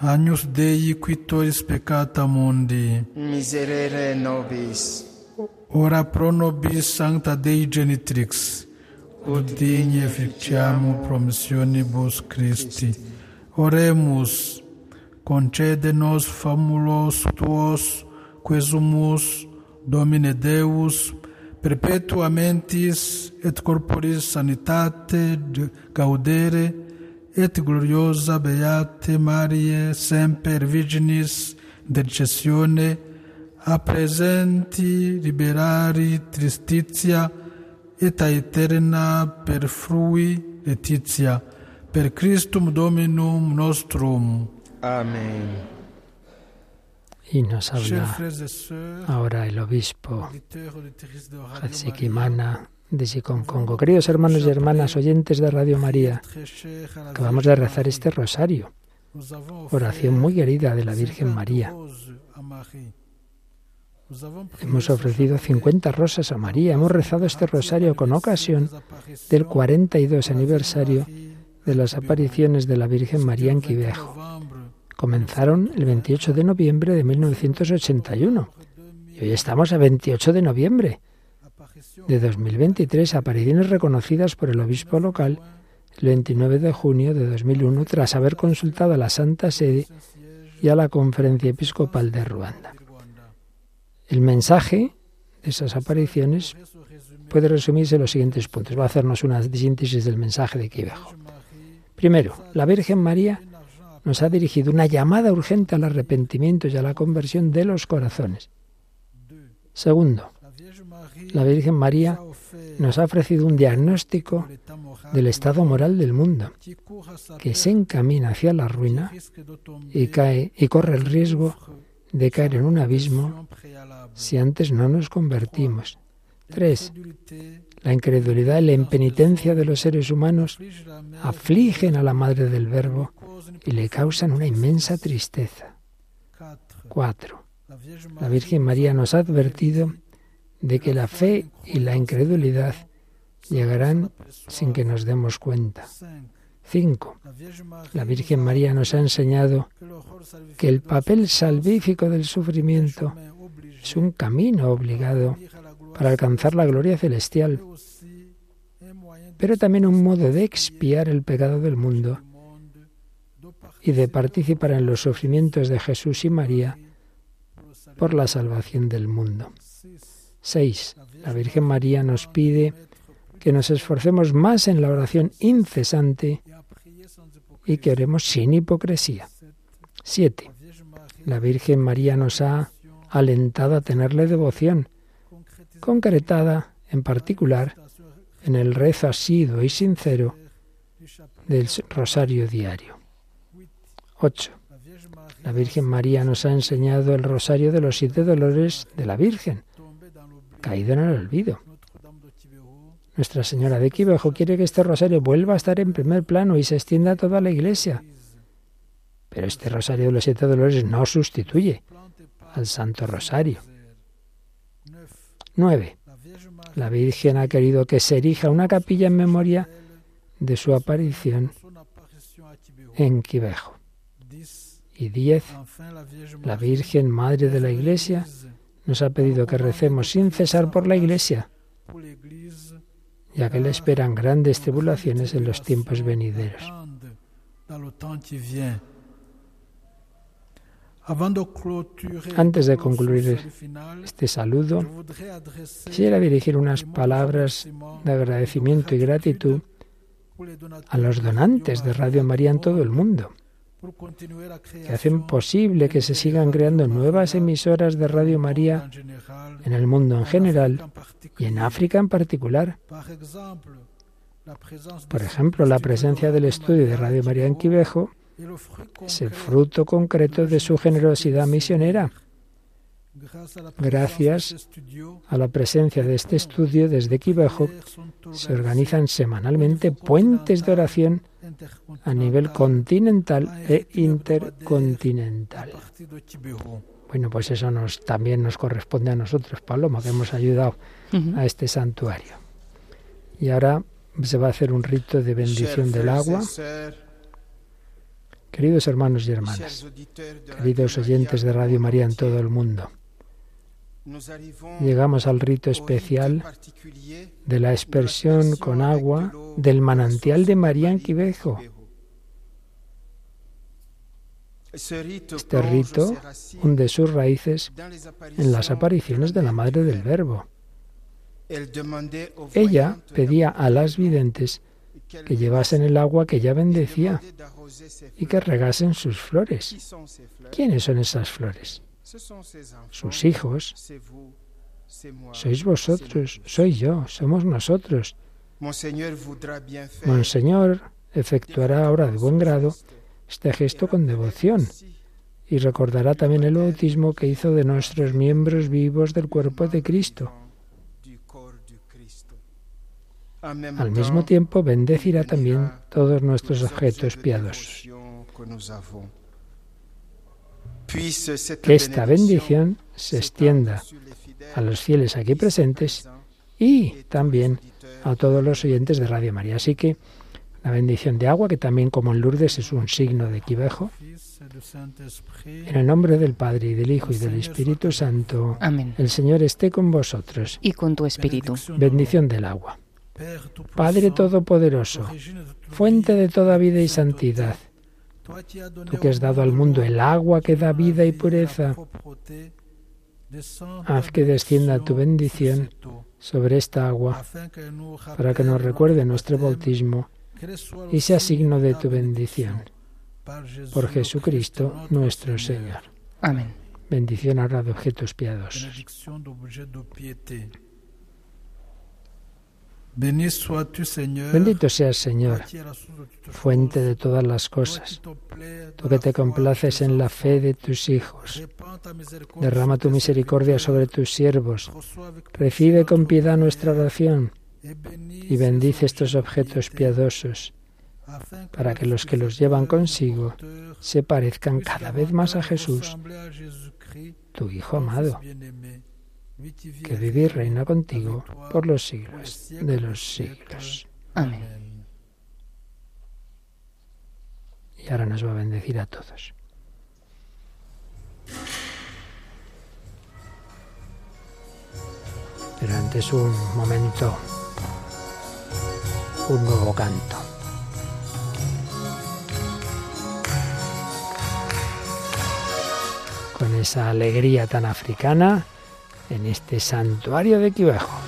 Agnus Dei, qui tollis peccata mundi. Miserere nobis. Ora pro nobis Sancta Dei Genitrix ut digni efficiamo promissionibus Christi. Oremus, concede nos famulos tuos, quesumus, Domine Deus, perpetua mentis et corporis sanitate gaudere, et gloriosa Beate Marie, semper Virginis, intercessione, a presenti liberari tristitia, et aeterna per frui letitia, per Christum Dominum nostrum. Amén. Y nos habla ahora el obispo de Hatsikimana de Siconcongo. Queridos hermanos y hermanas oyentes de Radio María, acabamos de rezar este rosario, oración muy querida de la Virgen María. rose à Marie. Nous avons prié Hemos ofrecido 50 rosas a María. Hemos rezado este rosario con ocasión del 42 aniversario de las apariciones de la Virgen María en Quivejo. Comenzaron el 28 de noviembre de 1981 y hoy estamos a 28 de noviembre de 2023, apariciones reconocidas por el obispo local el 29 de junio de 2001 tras haber consultado a la Santa Sede y a la Conferencia Episcopal de Ruanda. El mensaje de esas apariciones puede resumirse en los siguientes puntos. Va a hacernos una síntesis del mensaje de Quivejo. Primero, la Virgen María nos ha dirigido una llamada urgente al arrepentimiento y a la conversión de los corazones. Segundo, la Virgen María nos ha ofrecido un diagnóstico del estado moral del mundo, que se encamina hacia la ruina y cae y corre el riesgo de caer en un abismo si antes no nos convertimos. Tres, la incredulidad y la impenitencia de los seres humanos afligen a la Madre del Verbo y le causan una inmensa tristeza. Cuatro, la Virgen María nos ha advertido de que la fe y la incredulidad llegarán sin que nos demos cuenta. Cinco, la Virgen María nos ha enseñado que el papel salvífico del sufrimiento es un camino obligado para alcanzar la gloria celestial, pero también un modo de expiar el pecado del mundo y de participar en los sufrimientos de Jesús y María por la salvación del mundo. 6. La Virgen María nos pide que nos esforcemos más en la oración incesante y que oremos sin hipocresía. 7. La Virgen María nos ha alentado a tenerle devoción, concretada en particular en el rezo asiduo y sincero del rosario diario. 8. La Virgen María nos ha enseñado el rosario de los siete dolores de la Virgen, caído en el olvido. Nuestra Señora de Quivejo quiere que este rosario vuelva a estar en primer plano y se extienda a toda la Iglesia. Pero este rosario de los siete dolores no sustituye al Santo Rosario. 9. la Virgen ha querido que se erija una capilla en memoria de su aparición en Quivejo. Y diez, la Virgen, Madre de la Iglesia, nos ha pedido que recemos sin cesar por la Iglesia, ya que le esperan grandes tribulaciones en los tiempos venideros. Antes de concluir este saludo, quisiera dirigir unas palabras de agradecimiento y gratitud a los donantes de Radio María en todo el mundo, que hacen posible que se sigan creando nuevas emisoras de Radio María en el mundo en general y en África en particular. Por ejemplo, la presencia del estudio de Radio María en Quivejo es el fruto concreto de su generosidad misionera. Gracias a la presencia de este estudio desde Quivejo, se organizan semanalmente puentes de oración a nivel continental e intercontinental. Bueno, pues eso nos, también nos corresponde a nosotros, Paloma, que hemos ayudado a este santuario. Y ahora se va a hacer un rito de bendición del agua. Queridos hermanos y hermanas, queridos oyentes de Radio María en todo el mundo, llegamos al rito especial de la expresión con agua del manantial de María en Quivejo. Este rito hunde sus raíces en las apariciones de la Madre del Verbo. Ella pedía a las videntes que llevasen el agua que ella bendecía y que regasen sus flores. ¿Quiénes son esas flores? Sus hijos. Sois vosotros, soy yo, somos nosotros. Monseñor efectuará ahora de buen grado este gesto con devoción y recordará también el bautismo que hizo de nuestros miembros vivos del cuerpo de Cristo. Al mismo tiempo bendecirá también todos nuestros objetos piadosos. Que esta bendición se extienda a los fieles aquí presentes y también a todos los oyentes de Radio María. Así que la bendición de agua, que también como en Lourdes es un signo de quivejo, en el nombre del Padre y del Hijo y del Espíritu Santo. Amén. El Señor esté con vosotros. Y con tu espíritu. Bendición del agua. Padre Todopoderoso, fuente de toda vida y santidad, tú que has dado al mundo el agua que da vida y pureza, haz que descienda tu bendición sobre esta agua, para que nos recuerde nuestro bautismo y sea signo de tu bendición. Por Jesucristo nuestro Señor. Amén. Bendición ahora de objetos piadosos. Bendito seas, Señor, fuente de todas las cosas. Tú que te complaces en la fe de tus hijos. Derrama tu misericordia sobre tus siervos. Recibe con piedad nuestra oración y bendice estos objetos piadosos para que los que los llevan consigo se parezcan cada vez más a Jesús, tu Hijo amado que vive y reina contigo por los siglos de los siglos. Amén. Y ahora nos va a bendecir a todos. Pero antes un momento, un nuevo canto. Con esa alegría tan africana en este santuario de Quivejo.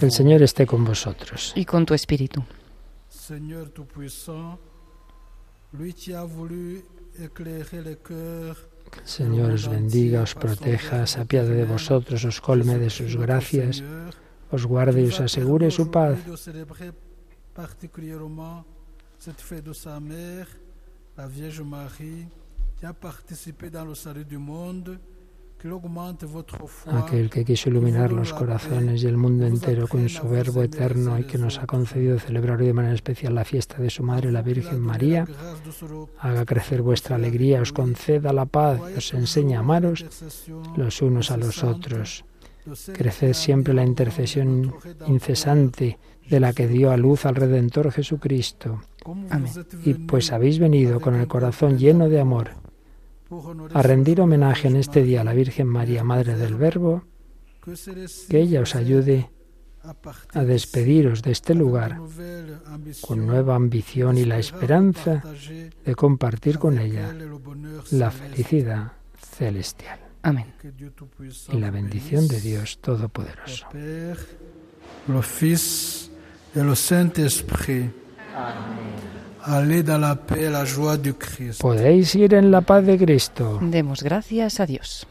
El Señor esté con vosotros. Y con tu espíritu. Seigneur Tout-Puissant, lui qui a voulu éclairer les cœurs Que el Señor os bendiga, os proteja, se apiade de vosotros, os colme de sus gracias, os guarde y os asegure su paz. la Vierge Marie, qui a participé dans le salut du monde, Aquel que quiso iluminar los corazones y el mundo entero con su verbo eterno y que nos ha concedido celebrar hoy de manera especial la fiesta de su Madre, la Virgen María, haga crecer vuestra alegría, os conceda la paz os enseñe a amaros los unos a los otros. Creced siempre la intercesión incesante de la que dio a luz al Redentor Jesucristo. Amén. Y pues habéis venido con el corazón lleno de amor a rendir homenaje en este día a la Virgen María, Madre del Verbo, que ella os ayude a despediros de este lugar con nueva ambición y la esperanza de compartir con ella la felicidad celestial Amén. y la bendición de Dios Todopoderoso. Père, Allez dans la paix la joie du Christ. Podéis ir en la paz de Cristo. Demos gracias a Dios.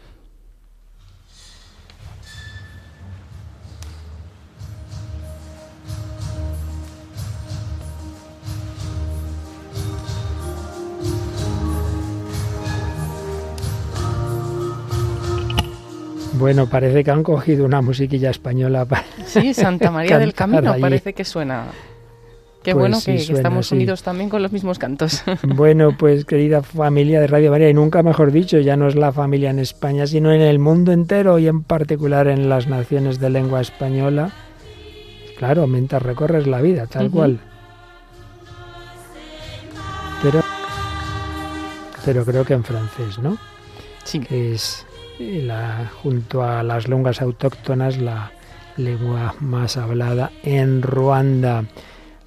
Bueno, parece que han cogido una musiquilla española para Sí, Santa María del Camino allí. parece que suena. Qué Pues bueno sí, que, estamos sí. unidos también con los mismos cantos. Bueno, pues querida familia de Radio María, y nunca mejor dicho, ya no es la familia en España, sino en el mundo entero y en particular en las naciones de lengua española. Claro, mientras recorres la vida, tal cual. Pero, pero creo que en francés, ¿no? Sí. Que es eh, la, junto a las lenguas autóctonas la lengua más hablada en Ruanda.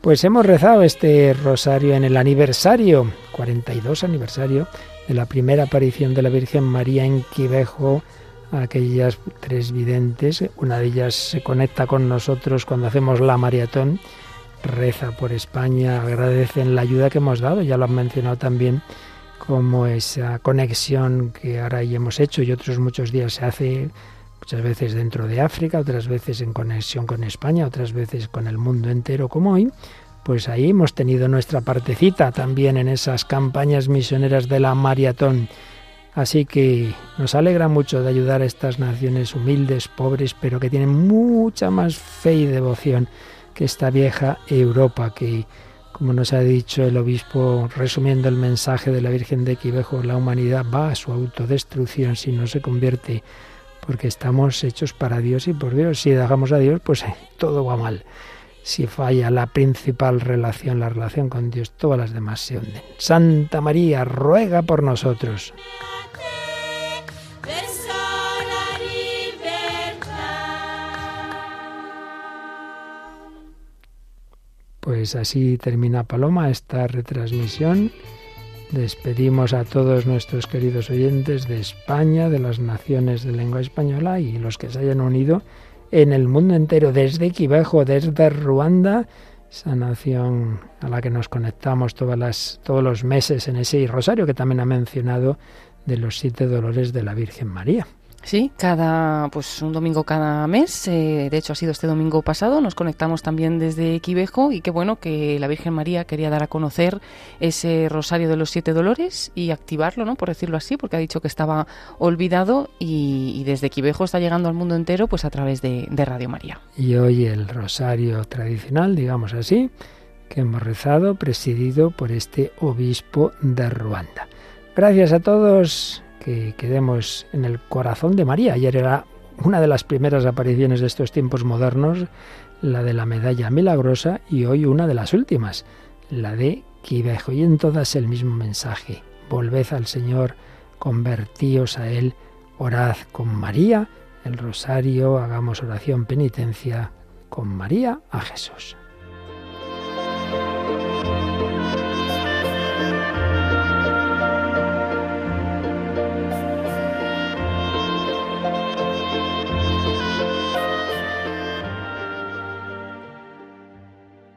Pues hemos rezado este rosario en el aniversario, 42 aniversario, de la primera aparición de la Virgen María en Quivejo, a aquellas tres videntes. Una de ellas se conecta con nosotros cuando hacemos la maratón, reza por España, agradecen la ayuda que hemos dado, ya lo han mencionado también, como esa conexión que ahora ya hemos hecho y otros muchos días se hace muchas veces dentro de África, otras veces en conexión con España, otras veces con el mundo entero como hoy, pues ahí hemos tenido nuestra partecita también en esas campañas misioneras de la maratón. Así que nos alegra mucho de ayudar a estas naciones humildes, pobres, pero que tienen mucha más fe y devoción que esta vieja Europa que, como nos ha dicho el obispo resumiendo el mensaje de la Virgen de Quivejo, la humanidad va a su autodestrucción si no se convierte porque estamos hechos para Dios y por Dios. Si dejamos a Dios, pues eh, todo va mal. Si falla la principal relación, la relación con Dios, todas las demás se hunden. Santa María, ruega por nosotros. Pues así termina Paloma esta retransmisión. Despedimos a todos nuestros queridos oyentes de España, de las naciones de lengua española y los que se hayan unido en el mundo entero, desde Quivejo, desde Ruanda, esa nación a la que nos conectamos todas las, todos los meses en ese rosario que también ha mencionado de los siete dolores de la Virgen María. Sí, cada, pues un domingo cada mes. eh, de hecho, ha sido este domingo pasado. Nos conectamos también desde Quivejo y qué bueno que la Virgen María quería dar a conocer ese rosario de los siete dolores y activarlo, ¿no? Por decirlo así, porque ha dicho que estaba olvidado y, desde Quivejo está llegando al mundo entero, pues a través de Radio María. Y hoy el rosario tradicional, digamos así, que hemos rezado, presidido por este obispo de Ruanda. Gracias a todos, que quedemos en el corazón de María. Ayer era una de las primeras apariciones de estos tiempos modernos, la de la medalla milagrosa, y hoy una de las últimas, la de. Y en todas el mismo mensaje. Volved al Señor, convertíos a Él, orad con María, el rosario, hagamos oración penitencia con María a Jesús.